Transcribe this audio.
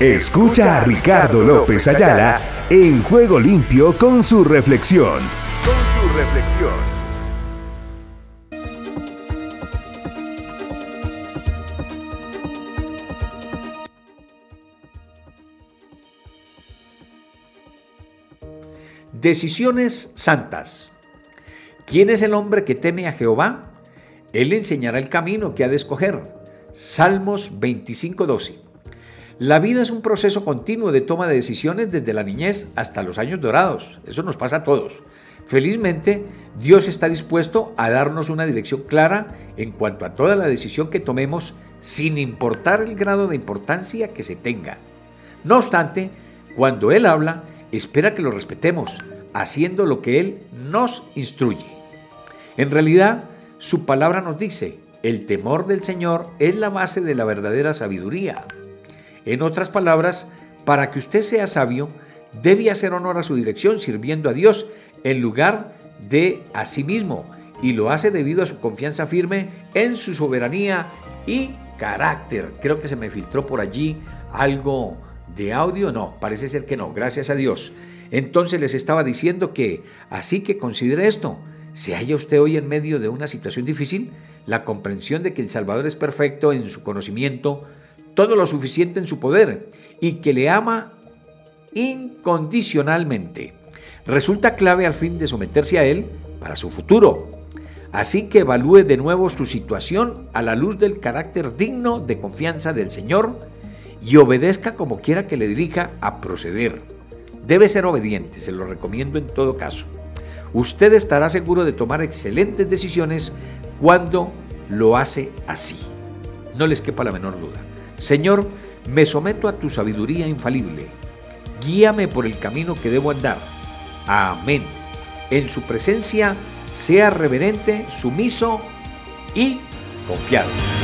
Escucha a Ricardo López Ayala en Juego Limpio con su reflexión. Con su reflexión. Decisiones santas. ¿Quién es el hombre que teme a Jehová? Él le enseñará el camino que ha de escoger. Salmos 25:12. La vida es un proceso continuo de toma de decisiones desde la niñez hasta los años dorados. Eso nos pasa a todos. Felizmente, Dios está dispuesto a darnos una dirección clara en cuanto a toda la decisión que tomemos sin importar el grado de importancia que se tenga. No obstante, cuando Él habla, espera que lo respetemos, haciendo lo que Él nos instruye. En realidad, su palabra nos dice, el temor del Señor es la base de la verdadera sabiduría. En otras palabras, para que usted sea sabio, debe hacer honor a su dirección sirviendo a Dios en lugar de a sí mismo, y lo hace debido a su confianza firme en su soberanía y carácter. Creo que se me filtró por allí algo de audio, no, parece ser que no, gracias a Dios. Entonces les estaba diciendo que, así que considere esto, si haya usted hoy en medio de una situación difícil, la comprensión de que el Salvador es perfecto en su conocimiento, todo lo suficiente en su poder y que le ama incondicionalmente. Resulta clave al fin de someterse a Él para su futuro. Así que evalúe de nuevo su situación a la luz del carácter digno de confianza del Señor y obedezca como quiera que le dirija a proceder. Debe ser obediente, se lo recomiendo en todo caso. Usted estará seguro de tomar excelentes decisiones cuando lo hace así. No les quepa la menor duda. Señor, me someto a tu sabiduría infalible. Guíame por el camino que debo andar. Amén. En su presencia sea reverente, sumiso y confiado.